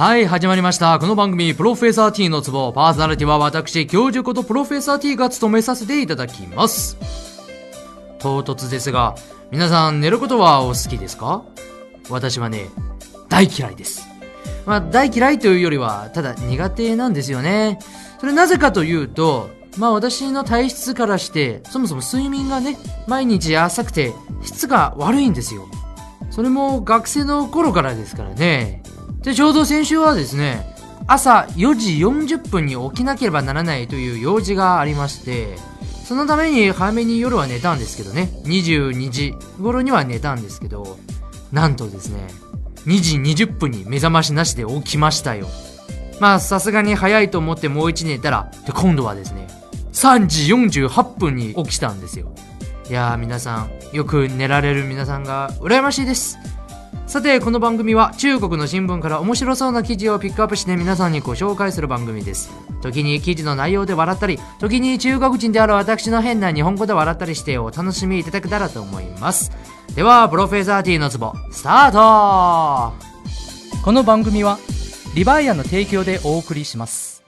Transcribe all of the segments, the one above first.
はい、始まりました。この番組、プロフェッサー T のツボ。パーソナリティは私、教授ことプロフェッサー T が務めさせていただきます。唐突ですが、皆さん寝ることはお好きですか？私はね、大嫌いです。まあ、大嫌いというよりは、ただ苦手なんですよね。それなぜかというと、まあ私の体質からして、そもそも睡眠がね、毎日浅くて質が悪いんですよ。それも学生の頃からですからね。で、ちょうど先週はですね、朝4時40分に起きなければならないという用事がありまして、そのために早めに夜は寝たんですけどね、22時頃には寝たんですけど、なんとですね、2時20分に目覚ましなしで起きましたよ。まあ、さすがに早いと思ってもう一寝たら、で、今度はですね、3時48分に起きたんですよ。いやー、皆さん、よく寝られる皆さんが羨ましいです。さて、この番組は中国の新聞から面白そうな記事をピックアップして皆さんにご紹介する番組です。時に記事の内容で笑ったり、時に中国人である私の変な日本語で笑ったりしてお楽しみいただけたらと思います。では、プロフェッサー T のツボ、スタートこの番組はリバイアの提供でお送りします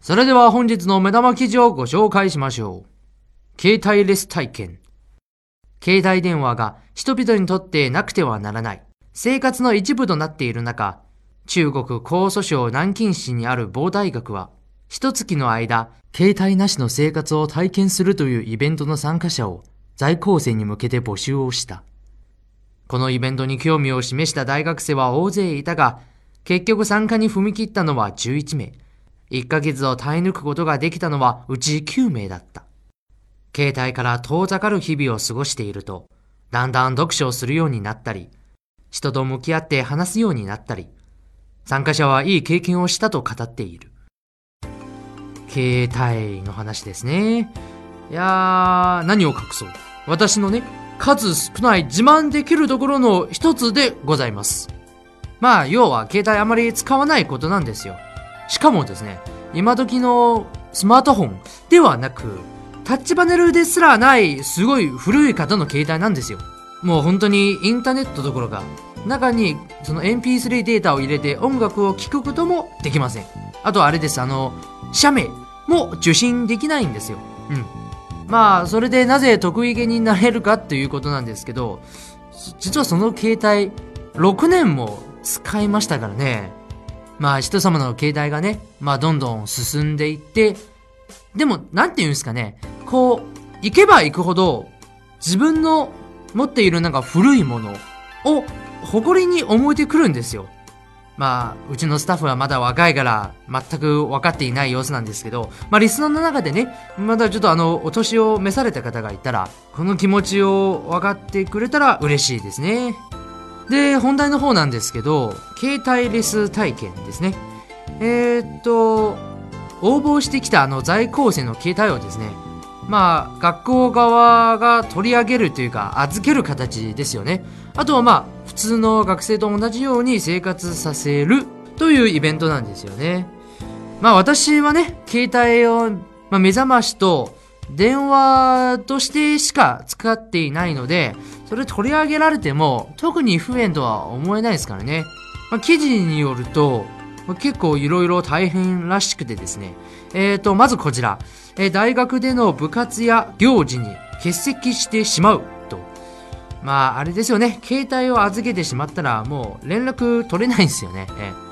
それでは本日の目玉記事をご紹介しましょう。携帯レス体験。携帯電話が人々にとってなくてはならない生活の一部となっている中、中国江蘇省南京市にある某大学は、一月の間、携帯なしの生活を体験するというイベントの参加者を在校生に向けて募集をした。このイベントに興味を示した大学生は大勢いたが、結局参加に踏み切ったのは11名。1ヶ月を耐え抜くことができたのはうち9名だった。携帯から遠ざかる日々を過ごしていると、だんだん読書をするようになったり、人と向き合って話すようになったり、参加者はいい経験をしたと語っている。携帯の話ですね。いやー、何を隠そう。私のね、数少ない自慢できるところの一つでございます。まあ、要は携帯あまり使わないことなんですよ。しかもですね、今時のスマートフォンではなく、タッチパネルですらないすごい古い方の携帯なんですよ。もう本当にインターネットどころか、中にその MP3 データを入れて音楽を聴くこともできません。あとあれです、あの、写メも受信できないんですよ。うん。まあ、それでなぜ得意げになれるかっていうことなんですけど、実はその携帯、6年も使いましたからね。まあ、人様の携帯がね、まあ、どんどん進んでいって、でも、なんて言うんですかね、こう、行けば行くほど、自分の持っているなんか古いものを誇りに思えてくるんですよ。まあ、うちのスタッフはまだ若いから、全く分かっていない様子なんですけど、まあ、リスナーの中でね、まだちょっとあの、お年を召された方がいたら、この気持ちを分かってくれたら嬉しいですね。で、本題の方なんですけど、携帯レス体験ですね。えー、っと、応募してきたあの在校生の携帯をですね、まあ、学校側が取り上げるというか、預ける形ですよね。あとはまあ、普通の学生と同じように生活させるというイベントなんですよね。まあ私はね、携帯を、まあ、目覚ましと電話としてしか使っていないので、それ取り上げられても特に不便とは思えないですからね。まあ、記事によると、結構いろいろ大変らしくてですね。えーと、まずこちら。えー大学での部活や行事に欠席してしまうと。まあ、あれですよね。携帯を預けてしまったらもう連絡取れないんですよね。えー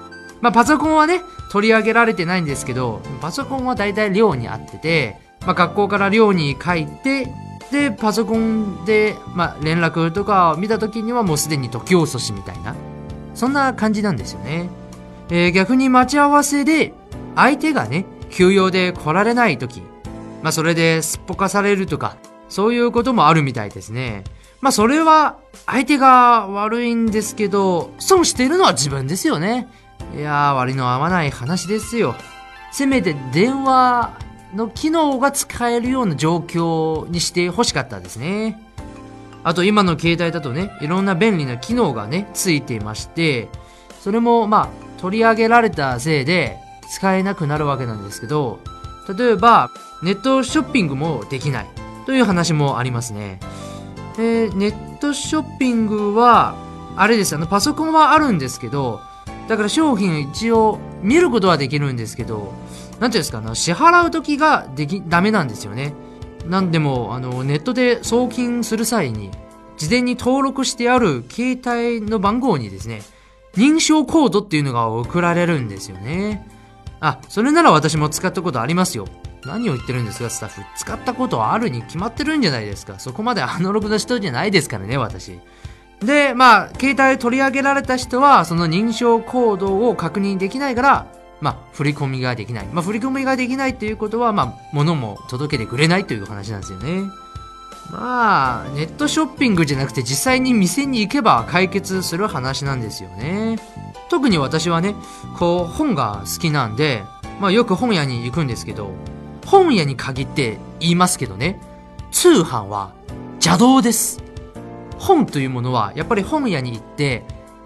まあ、パソコンはね、取り上げられてないんですけど、パソコンは大体寮にあってて、まあ、学校から寮に帰って、で、パソコンで、まあ、連絡とかを見た時にはもうすでに時遅しみたいな。そんな感じなんですよね。えー逆に待ち合わせで、相手がね、休養で来られない時、まあ、それですっぽかされるとか、そういうこともあるみたいですね。まあ、それは、相手が悪いんですけど、損しているのは自分ですよね。いやー、割の合わない話ですよ。せめて電話の機能が使えるような状況にしてほしかったですね。あと今の携帯だとね、いろんな便利な機能がね、ついていまして、それもまあ、取り上げられたせいで使えなくなるわけなんですけど、例えば、ネットショッピングもできないという話もありますね。えーネットショッピングは、あれです、あの、パソコンはあるんですけど、だから商品一応見ることはできるんですけど、なんていうんですか、あの支払う時ができ、ダメなんですよね。なんでも、あの、ネットで送金する際に、事前に登録してある携帯の番号にですね、認証コードっていうのが送られるんですよね。あ、それなら私も使ったことありますよ。何を言ってるんですか、スタッフ。使ったことあるに決まってるんじゃないですか。そこまでアナログな人じゃないですからね、私。で、まあ、携帯取り上げられた人は、その認証コードを確認できないから、まあ、振り込みができない。まあ、振り込みができないっていうことは、まあ、物も届けてくれないという話なんですよね。まあ、ネットショッピングじゃなくて実際に店に行けば解決する話なんですよね。特に私はね、こう、本が好きなんで、まあよく本屋に行くんですけど、本屋に限って言いますけどね、通販は邪道です。本というものは、やっぱり本屋に行って、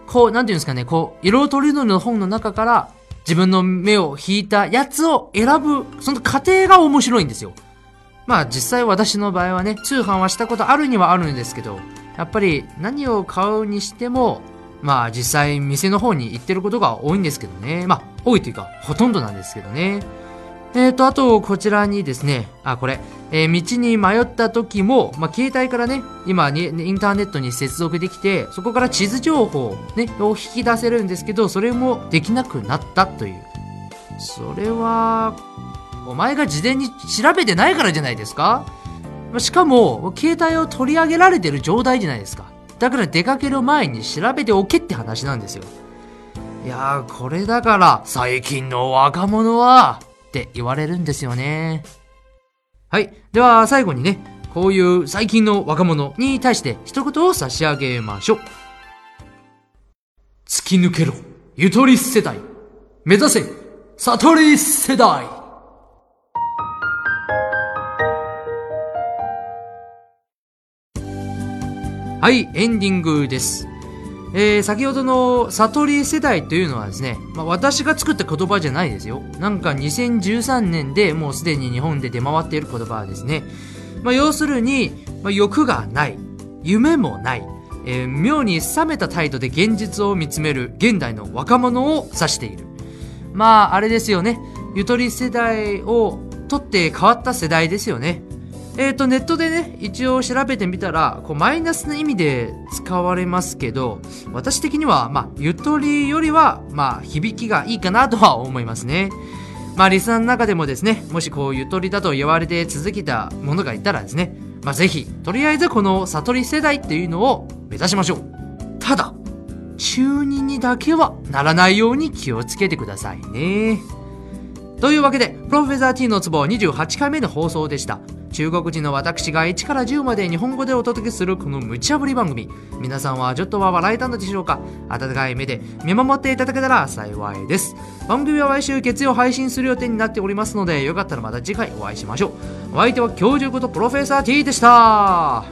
こう、なんていうんですかね、こう、色とりどりの本の中から、自分の目を引いたやつを選ぶ、その過程が面白いんですよ。まあ実際私の場合はね、通販はしたことあるにはあるんですけど、やっぱり何を買うにしても、まあ実際店の方に行ってることが多いんですけどね。まあ多いというかほとんどなんですけどね。えーと、あとこちらにですね、あ、これ、えー道に迷った時も、まあ携帯からね、今にインターネットに接続できて、そこから地図情報ね、を引き出せるんですけど、それもできなくなったという。それは、お前が事前に調べてないからじゃないですか？しかも、携帯を取り上げられてる状態じゃないですか。だから出かける前に調べておけって話なんですよ。いやー、これだから、最近の若者は、って言われるんですよね。はい。では、最後にね、こういう最近の若者に対して一言を差し上げましょう。突き抜けろ、ゆとり世代。目指せ、悟り世代。はい、エンディングです。えー、先ほどの悟り世代というのはですね、まあ、私が作った言葉じゃないですよ。なんか2013年でもうすでに日本で出回っている言葉ですね。まあ、要するに、まあ、欲がない、夢もない、えー妙に冷めた態度で現実を見つめる現代の若者を指している。まあ、あれですよね。ゆとり世代を取って変わった世代ですよね。えっ、と、ネットでね、一応調べてみたら、こう、マイナスな意味で使われますけど、私的には、まあ、ゆとりよりは、まあ、響きがいいかなとは思いますね。まあ、リスナーの中でもですね、もしこう、ゆとりだと言われて続けたものがいたらですね、まあ、ぜひ、とりあえずこの悟り世代っていうのを目指しましょう。ただ、中二にだけはならないように気をつけてくださいね。というわけで、プロフェザー T のツボ28回目の放送でした。中国人の私が1から10まで日本語でお届けするこの無茶ぶり番組。皆さんはちょっとは笑えたのでしょうか？温かい目で見守っていただけたら幸いです。番組は毎週月曜配信する予定になっておりますので、よかったらまた次回お会いしましょう。お相手は教授ことプロフェッサー T でした。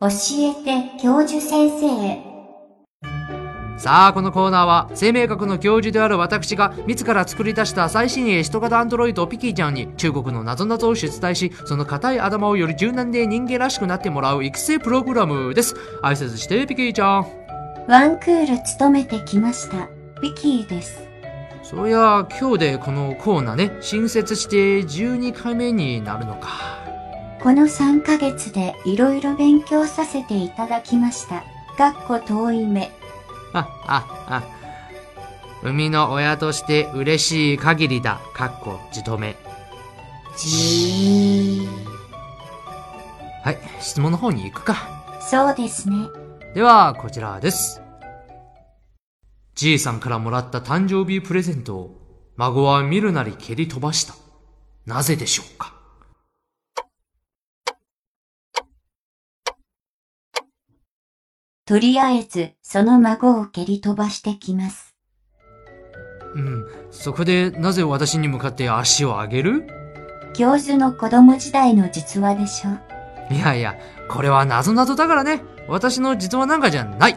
教えて教授先生さあ、このコーナーは、生命学の教授である私が、自ら作り出した最新鋭人型アンドロイドピキーちゃんに、中国の謎々を出題し、その硬い頭をより柔軟で人間らしくなってもらう育成プログラムです。挨拶して、ピキーちゃん。ワンクール勤めてきましたビキーですそりゃ、今日でこのコーナーね、新設して12回目になるのか。この3ヶ月でいろいろ勉強させていただきましたかっこ遠い目あ、あ、あ。生みの親として嬉しい限りだ。かっこ、じとめ。じーはい、質問の方に行くか。そうですねでは、こちらです。じいさんからもらった誕生日プレゼントを、孫は見るなり蹴り飛ばした。なぜでしょうか？とりあえずその孫を蹴り飛ばしてきますうん、そこでなぜ私に向かって足を上げる？教授の子供時代の実話でしょいやいや、これは謎々だからね。私の実話なんかじゃない。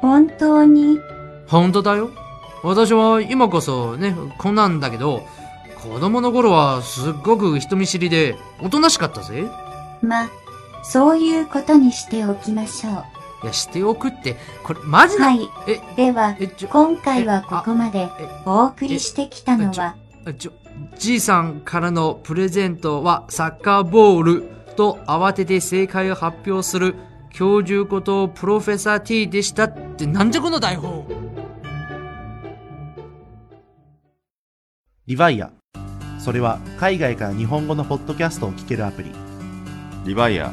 本当に？本当だよ。私は今こそね、こんなんだけど、子供の頃はすっごく人見知りで、おとなしかったぜ。ま、そういうことにしておきましょう。いや、しておくって、これ、マジな、はい。え、では、今回はここまでえお送りしてきたのは、あちょ、じいさんからのプレゼントはサッカーボールと慌てて正解を発表する教授ことプロフェッサー T でしたってなんじゃこの台本リヴァイア。それは海外から日本語のポッドキャストを聞けるアプリ。リバイア